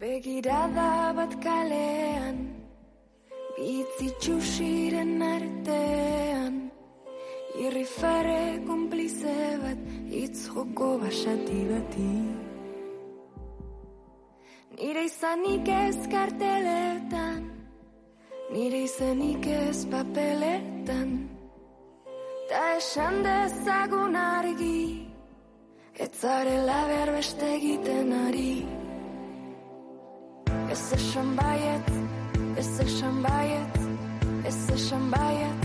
Begirada bat kalean Bitzitxusiren artean. Irrifare konplize bat Itz joko basati bati. Nire izanik ez karteletan Nire izanik ez papeletan. Ta esan dezagun argi Ez zarela behar beste egiten ari Ez esan baiet, ez esan baiet, ez esan baiet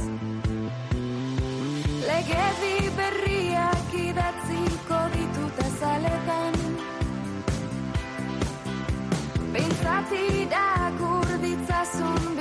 Legedi berriak idatziko ditut azaletan Bintzat irakur ditzazun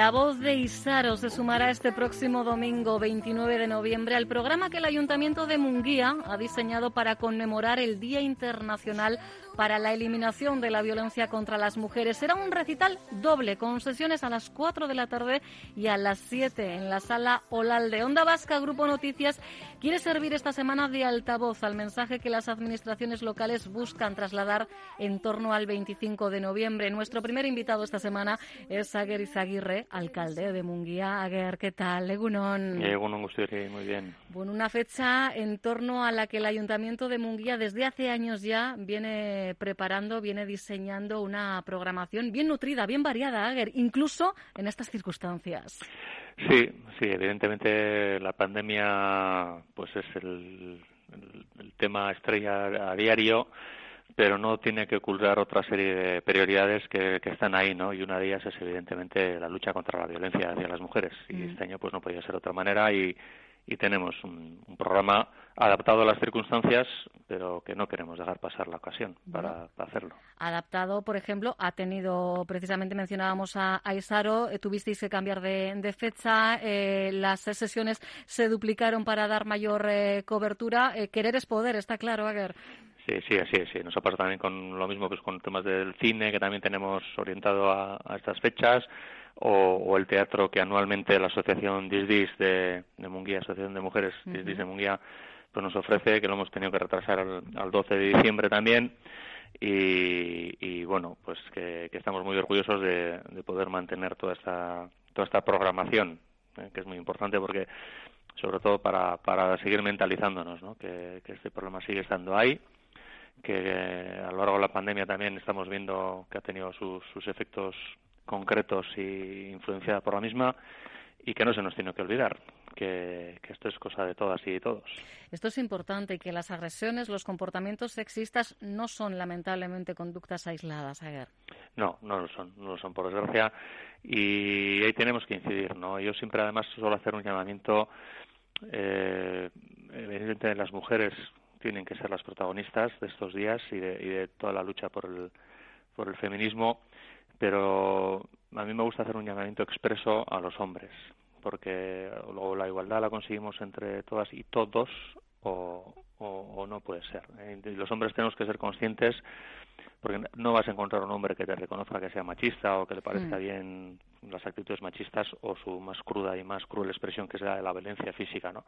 La voz de Isaro se sumará este próximo domingo 29 de noviembre al programa que el Ayuntamiento de Munguía ha diseñado para conmemorar el Día Internacional para la Eliminación de la Violencia contra las Mujeres. Será un recital doble con sesiones a las 4 de la tarde y a las 7 en la sala Olalde. Onda Vasca, Grupo Noticias, quiere servir esta semana de altavoz al mensaje que las administraciones locales buscan trasladar en torno al 25 de noviembre. Nuestro primer invitado esta semana es Aguer Izaguirre, alcalde de Munguía. Aguer, ¿qué tal? Egunon. Egunon Gusturi, muy bien. Bueno, una fecha en torno a la que el Ayuntamiento de Munguía desde hace años ya viene preparando, viene diseñando una programación bien nutrida, bien variada, Aguer, incluso en estas circunstancias. Sí, sí, evidentemente la pandemia pues es el, el, el tema estrella a diario pero no tiene que ocultar otra serie de prioridades que, que, están ahí, ¿no? Y una de ellas es evidentemente la lucha contra la violencia hacia las mujeres. Y mm. este año pues no podía ser de otra manera y, y tenemos un, un, programa adaptado a las circunstancias, pero que no queremos dejar pasar la ocasión para, para hacerlo. Adaptado, por ejemplo, ha tenido, precisamente mencionábamos a, a Isaro, eh, tuvisteis que cambiar de, de fecha, eh, las sesiones se duplicaron para dar mayor eh, cobertura. querer es poder, está claro, Aguer. Sí, sí, así es. Sí. Nos ha pasado también con lo mismo pues con temas del cine, que también tenemos orientado a, a estas fechas, o, o, el teatro que anualmente la Asociación Disdis de, de Munguía, Asociación de Mujeres uh -huh. Disdis de Munguía, pues nos ofrece, que lo hemos tenido que retrasar al, al 12 de diciembre también. Y, y bueno, pues que, que, estamos muy orgullosos de, de poder mantener toda esta, toda esta programación, eh, que es muy importante porque sobre todo para, para seguir mentalizándonos, ¿no? que, que este problema sigue estando ahí que eh, a lo largo de la pandemia también estamos viendo que ha tenido sus, sus efectos concretos y influenciada por la misma y que no se nos tiene que olvidar que, que, esto es cosa de todas y de todos. Esto es importante y que las agresiones, los comportamientos sexistas no son lamentablemente conductas aisladas, Aguer. No, no lo son, no lo son por desgracia y ahí tenemos que incidir, ¿no? Yo siempre además suelo hacer un llamamiento eh, evidentemente de las mujeres tienen que ser las protagonistas de estos días y de, y de toda la lucha por el, por el feminismo, pero a mí me gusta hacer un llamamiento expreso a los hombres, porque luego la igualdad la conseguimos entre todas y todos o, o, o no puede ser. Y los hombres tenemos que ser conscientes porque no vas a encontrar un hombre que te reconozca que sea machista o que le parezca mm. bien las actitudes machistas o su más cruda y más cruel expresión que de la violencia física, ¿no?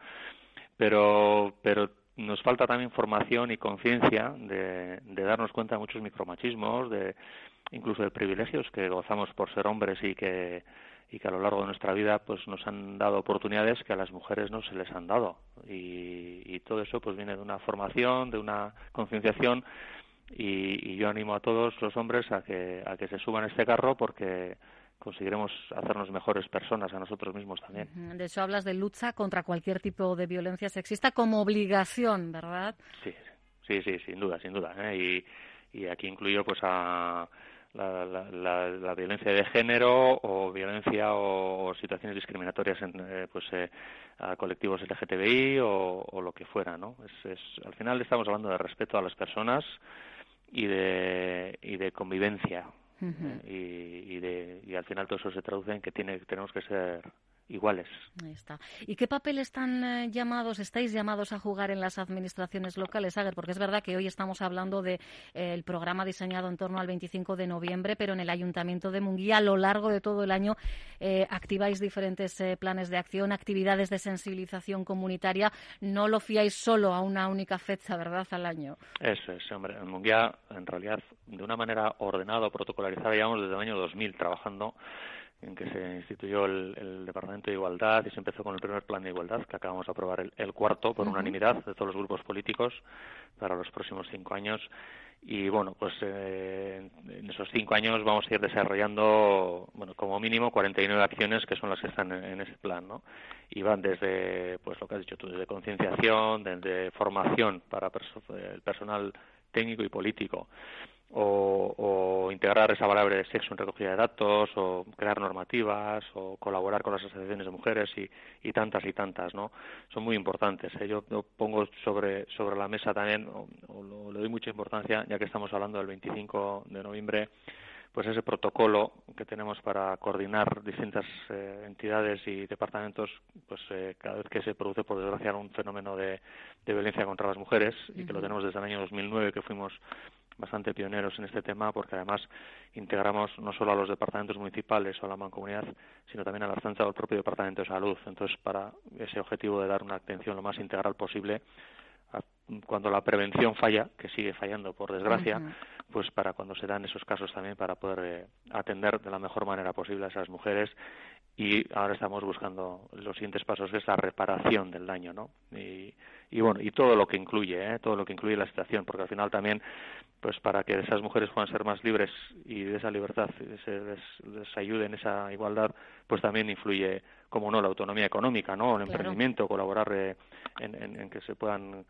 Pero, pero nos falta también formación y conciencia de, darnos cuenta de muchos micromachismos, de incluso de privilegios que gozamos por ser hombres y que y que a lo largo de nuestra vida pues nos han dado oportunidades que a las mujeres no se les han dado. Y, y todo eso pues viene de una formación, de una concienciación. Y, y yo animo a todos los hombres a que a que se suban a este carro porque conseguiremos hacernos mejores personas a nosotros mismos también. De hecho, hablas de lucha contra cualquier tipo de violencia sexista como obligación, ¿verdad? Sí, sí, sí, sin duda, sin duda. ¿eh? Y, y aquí incluyo pues a la, la, la, violencia de género o violencia o, situaciones discriminatorias en, eh, pues eh, a colectivos LGTBI o, o, lo que fuera no es, es, al final estamos hablando de respeto a las personas y de y de convivencia y, y, de, y al final todo eso se traduce en que tiene tenemos que ser iguales. Ahí está. ¿Y qué papel están eh, llamados, estáis llamados a jugar en las administraciones locales, Ager? Porque es verdad que hoy estamos hablando del de, eh, programa diseñado en torno al 25 de noviembre, pero en el Ayuntamiento de Munguía a lo largo de todo el año eh, activáis diferentes eh, planes de acción, actividades de sensibilización comunitaria. No lo fiáis solo a una única fecha, ¿verdad?, al año. Eso es, hombre. En Munguía, en realidad, de una manera ordenada protocolarizada, llevamos desde el año 2000 trabajando en que se instituyó el, Departamento de Igualdad y se empezó con el primer plan de igualdad, que acabamos de aprobar el, cuarto por unanimidad de todos los grupos políticos para los próximos cinco años. Y bueno, pues eh, en esos cinco años vamos a ir desarrollando, bueno, como mínimo 49 acciones que son las que están en, ese plan, ¿no? Y van desde, pues lo que has dicho tú, desde concienciación, desde formación para el personal técnico y político, o, o, integrar esa palabra de sexo en recogida de datos, o crear normativas, o colaborar con las asociaciones de mujeres y, y tantas y tantas, ¿no? Son muy importantes. ¿eh? Yo, pongo sobre, sobre la mesa también, o, le doy mucha importancia, ya que estamos hablando del 25 de noviembre, pues ese protocolo que tenemos para coordinar distintas eh, entidades y departamentos, pues eh, cada vez que se produce, por desgracia, un fenómeno de, de violencia contra las mujeres, y que lo tenemos desde el año 2009, que fuimos bastante pioneros en este tema porque además integramos no solo a los departamentos municipales o a la mancomunidad, sino también a la Ertzaintza o al propio Departamento de Salud. Entonces, para ese objetivo de dar una atención lo más integral posible, cuando la prevención falla, que sigue fallando por desgracia, pues para cuando se dan esos casos también para poder eh, atender de la mejor manera posible a esas mujeres y ahora estamos buscando los siguientes pasos que es la reparación del daño, ¿no? Y, y bueno, y todo lo que incluye, ¿eh? todo lo que incluye la situación, porque al final también pues para que esas mujeres puedan ser más libres y de esa libertad se les, ayude en esa igualdad, pues también influye, como no, la autonomía económica, ¿no? El emprendimiento, colaborar eh, en, en, que se puedan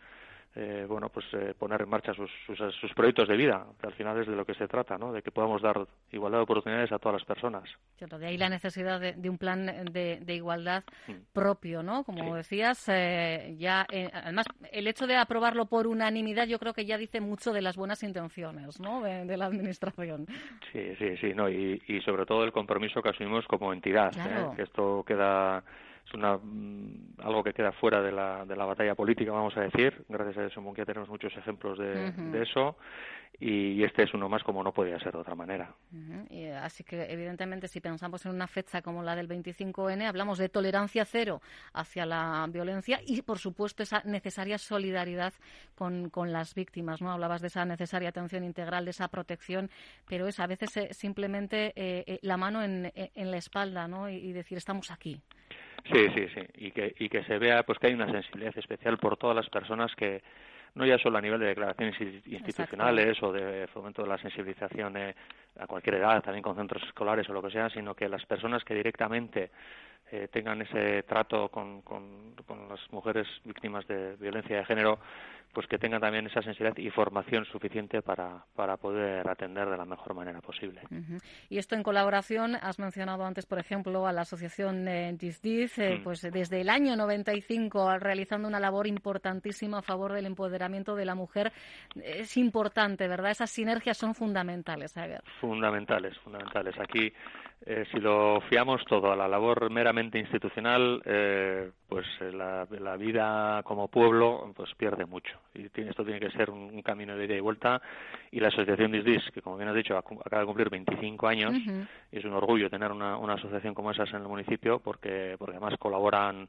eh, bueno, pues eh, poner en marcha sus, sus, proyectos de vida, que al final es de lo que se trata, ¿no? De que podamos dar igualdad de oportunidades a todas las personas. Cierto, de ahí la necesidad de, un plan de, de igualdad mm. propio, ¿no? Como decías, eh, ya, además, el hecho de aprobarlo por unanimidad yo creo que ya dice mucho de las buenas intenciones, ¿no? De, la administración. Sí, sí, sí, no, y, sobre todo el compromiso que asumimos como entidad, que esto queda es una, mm, algo que queda fuera de la, de la batalla política, vamos a decir. Gracias a eso Munguía tenemos muchos ejemplos de, de eso y, este es uno más como no podía ser de otra manera. y, así que, evidentemente, si pensamos en una fecha como la del 25N, hablamos de tolerancia cero hacia la violencia y, por supuesto, esa necesaria solidaridad con, con las víctimas. ¿no? Hablabas de esa necesaria atención integral, de esa protección, pero es a veces eh, simplemente eh, eh, la mano en, en, la espalda ¿no? y, y decir, estamos aquí. Sí, sí, sí, y que, y que se vea pues que hay una sensibilidad especial por todas las personas que no ya solo a nivel de declaraciones institucionales o de fomento de la sensibilización eh, a cualquier edad, también con centros escolares o lo que sea, sino que las personas que directamente eh, tengan ese trato con, con, con, las mujeres víctimas de violencia de género, pues que tengan también esa sensibilidad y formación suficiente para, para poder atender de la mejor manera posible. Y esto en colaboración, has mencionado antes, por ejemplo, a la asociación eh, eh, mm. pues desde el año 95 realizando una labor importantísima a favor del empoderamiento de la mujer. Es importante, ¿verdad? Esas sinergias son fundamentales, Fundamentales, fundamentales. Aquí eh, si lo fiamos todo a la labor meramente institucional, eh, pues eh, la, la, vida como pueblo pues pierde mucho. Y esto tiene que ser un, camino de ida y vuelta. Y la asociación DISDIS, que como bien has dicho, acaba de cumplir 25 años, y es un orgullo tener una, una asociación como esas en el municipio, porque, porque además colaboran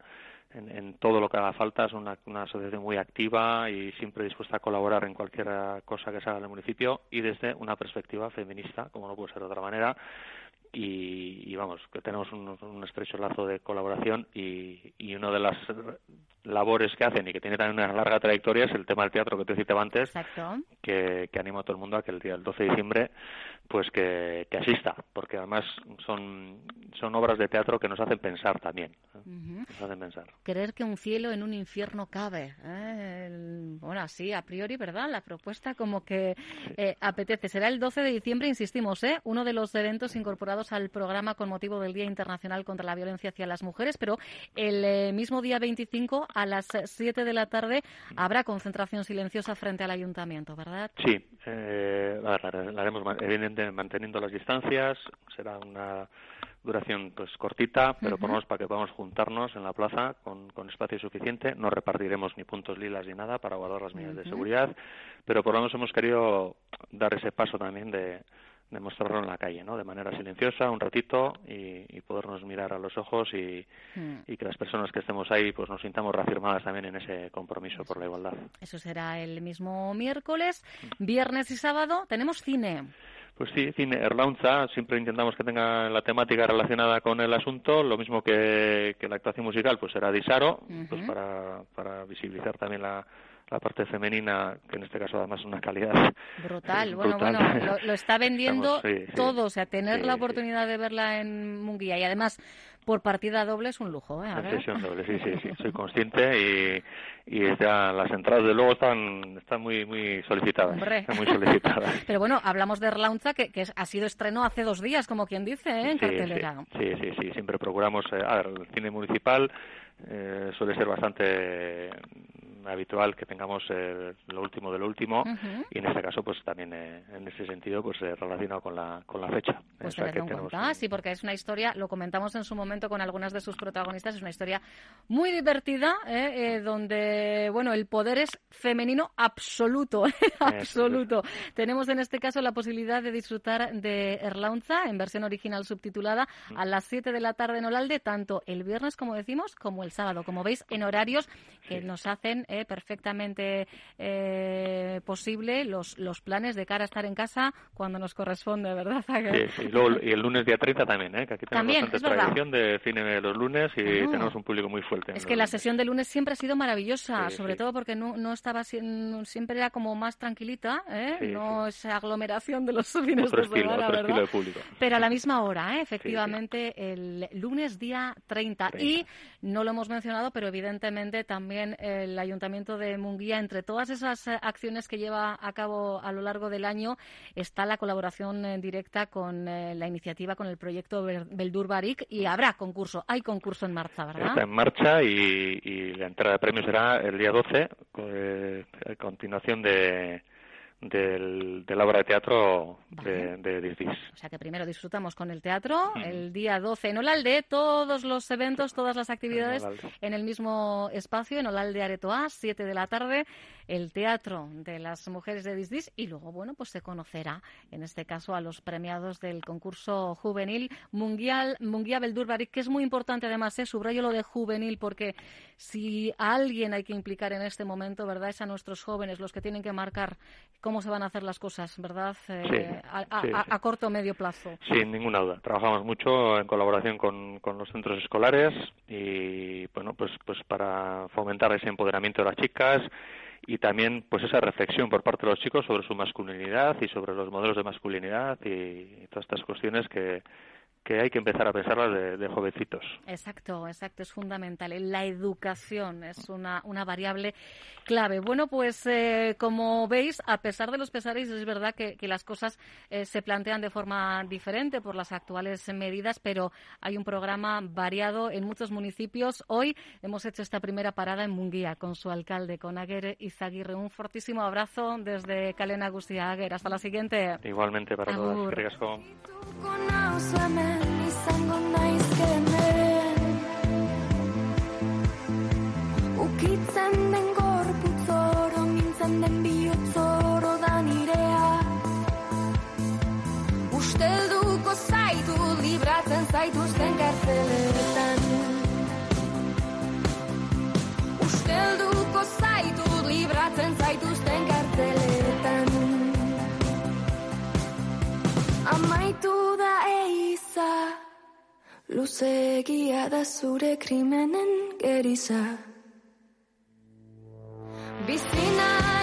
en, en, todo lo que haga falta. Es una, una, asociación muy activa y siempre dispuesta a colaborar en cualquier cosa que se haga en el municipio y desde una perspectiva feminista, como no puede ser de otra manera y, vamos, que tenemos un, estrecho lazo de colaboración y, y una de las labores que hacen y que tiene también una larga trayectoria es el tema del teatro que te citaba antes, Exacto. que, que animo a todo el mundo a que el día del 12 de diciembre pues que, que asista, porque además son, son obras de teatro que nos hacen pensar también, ¿eh? nos hacen pensar. Creer que un cielo en un infierno cabe. ¿eh? El- bueno, así a priori, ¿verdad? La propuesta como que eh, apetece. Será el 12 de diciembre, insistimos, ¿eh? uno de los eventos incorporados al programa con motivo del Día Internacional contra la Violencia hacia las Mujeres, pero el mismo día 25 a las 7 de la tarde habrá concentración silenciosa frente al ayuntamiento, ¿verdad? Sí, eh, la, haremos evidentemente manteniendo las distancias, será una duración pues cortita, pero por lo menos para que podamos juntarnos en la plaza con, con espacio suficiente. No repartiremos ni puntos lilas ni nada para guardar las medidas de seguridad, pero por lo menos hemos querido dar ese paso también de, de mostrarlo en la calle, ¿no? De manera silenciosa, un ratito y, y podernos mirar a los ojos y, Mm. y que las personas que estemos ahí pues nos sintamos reafirmadas también en ese compromiso por la igualdad. Eso será el mismo miércoles, viernes y sábado. Tenemos cine. Pues sí, cine Erlaunza, siempre intentamos que tenga la temática relacionada con el asunto, lo mismo que, que la actuación musical, pues será Disaro, pues Ujú. para, para visibilizar también la, la parte femenina, que en este caso además es una calidad Brutal, bueno, brutal. bueno, lo, lo está vendiendo Estamos- sí, sí. todo, o sea, tener Sí, la oportunidad de verla en Munguía y además por partida doble es un lujo, ¿eh? Sesión doble, sí, sí, sí, soy consciente y, y ya las entradas de luego están, están muy, muy solicitadas, están muy solicitadas. Pero bueno, hablamos de Erlaunza, que, que ha sido estreno hace dos días, como quien dice, ¿eh? en Sí, cartelera. Sí, sí, sí, siempre procuramos, eh, a ver, el cine municipal eh, suele ser bastante habitual que tengamos eh, lo último de lo último y en este caso pues también eh, en ese sentido pues eh, relacionado con la con la fecha. Pues O sea, tenerlo que en tenemos cuenta, sí, porque es una historia, lo comentamos en su momento con algunas de sus protagonistas, es una historia muy divertida, ¿eh? Eh, donde, bueno, el poder es femenino absoluto, absoluto. Tenemos en este caso la posibilidad de disfrutar de Erlaunza en versión original subtitulada a las 7 de la tarde en Olalde, tanto el viernes, como decimos, como el sábado, como veis, en horarios que nos hacen eh, perfectamente eh, posible los, los planes de cara a estar en casa cuando nos corresponde, ¿verdad? Sí, sí, luego- y el lunes día 30 también, ¿eh? que aquí tenemos También, bastante tradición de cine los lunes y Ah. tenemos un público muy fuerte. Es que la lunes. sesión de lunes siempre ha sido maravillosa, Sí, sobre todo porque no, no estaba siempre era como más tranquilita, ¿eh? No esa aglomeración de los fines Otro de estilo, semana, otro ¿verdad? estilo de público. Pero a la misma hora, ¿eh? efectivamente, el lunes día 30. 30. Y no lo hemos mencionado, pero evidentemente también el Ayuntamiento de Munguía, entre todas esas eh, acciones que lleva a cabo a lo largo del año, está la colaboración eh, directa con eh, la iniciativa, con el proyecto Bel- Beldur Barik, y habrá concurso, hay concurso en marcha, ¿verdad? Está en marcha y, y la entrada de premios será el día 12, eh, a continuación de, del- de la obra de teatro de, de Disdis. O sea que primero disfrutamos con el teatro, Mm. el día 12 en Olalde, todos los eventos, todas las actividades en el mismo espacio, en Olalde Aretoa, 7 de la tarde, el teatro de las mujeres de Disdis y luego, bueno, pues se conocerá, en este caso, a los premiados del concurso juvenil Mundial, Munguía Beldur Barik, que es muy importante además, ¿eh? subrayo lo de juvenil, porque si a alguien hay que implicar en este momento, ¿verdad? Es a nuestros jóvenes, los que tienen que marcar cómo se van a hacer las cosas, ¿verdad? Eh, Sí, a, a- sí, a- sí. a corto o medio plazo. Sin ninguna duda. Trabajamos mucho en colaboración con, con los centros escolares y, bueno, pues, pues para fomentar ese empoderamiento de las chicas y también pues esa reflexión por parte de los chicos sobre su masculinidad y sobre los modelos de masculinidad y, todas estas cuestiones que, que hay que empezar a pensarlas de, de jovencitos. Exacto, exacto, es fundamental. La educación es una, una variable clave. Bueno, pues eh, como veis, a pesar de los pesares, es verdad que, que las cosas eh, se plantean de forma diferente por las actuales medidas, pero hay un programa variado en muchos municipios. Hoy hemos hecho esta primera parada en Munguía con su alcalde, con Aguer Izaguirre. Un fortísimo abrazo desde Calena Agustia Aguer. Hasta la siguiente. Igualmente para Agur. todas. Eskerrik Ni sangon da iske Ustelduko saitu libratzantzaituz tengartzeletan Ustelduko saitu libratzantzaituz tengartzeletan da Luzegia da zure krimenen geriza. Bizinaren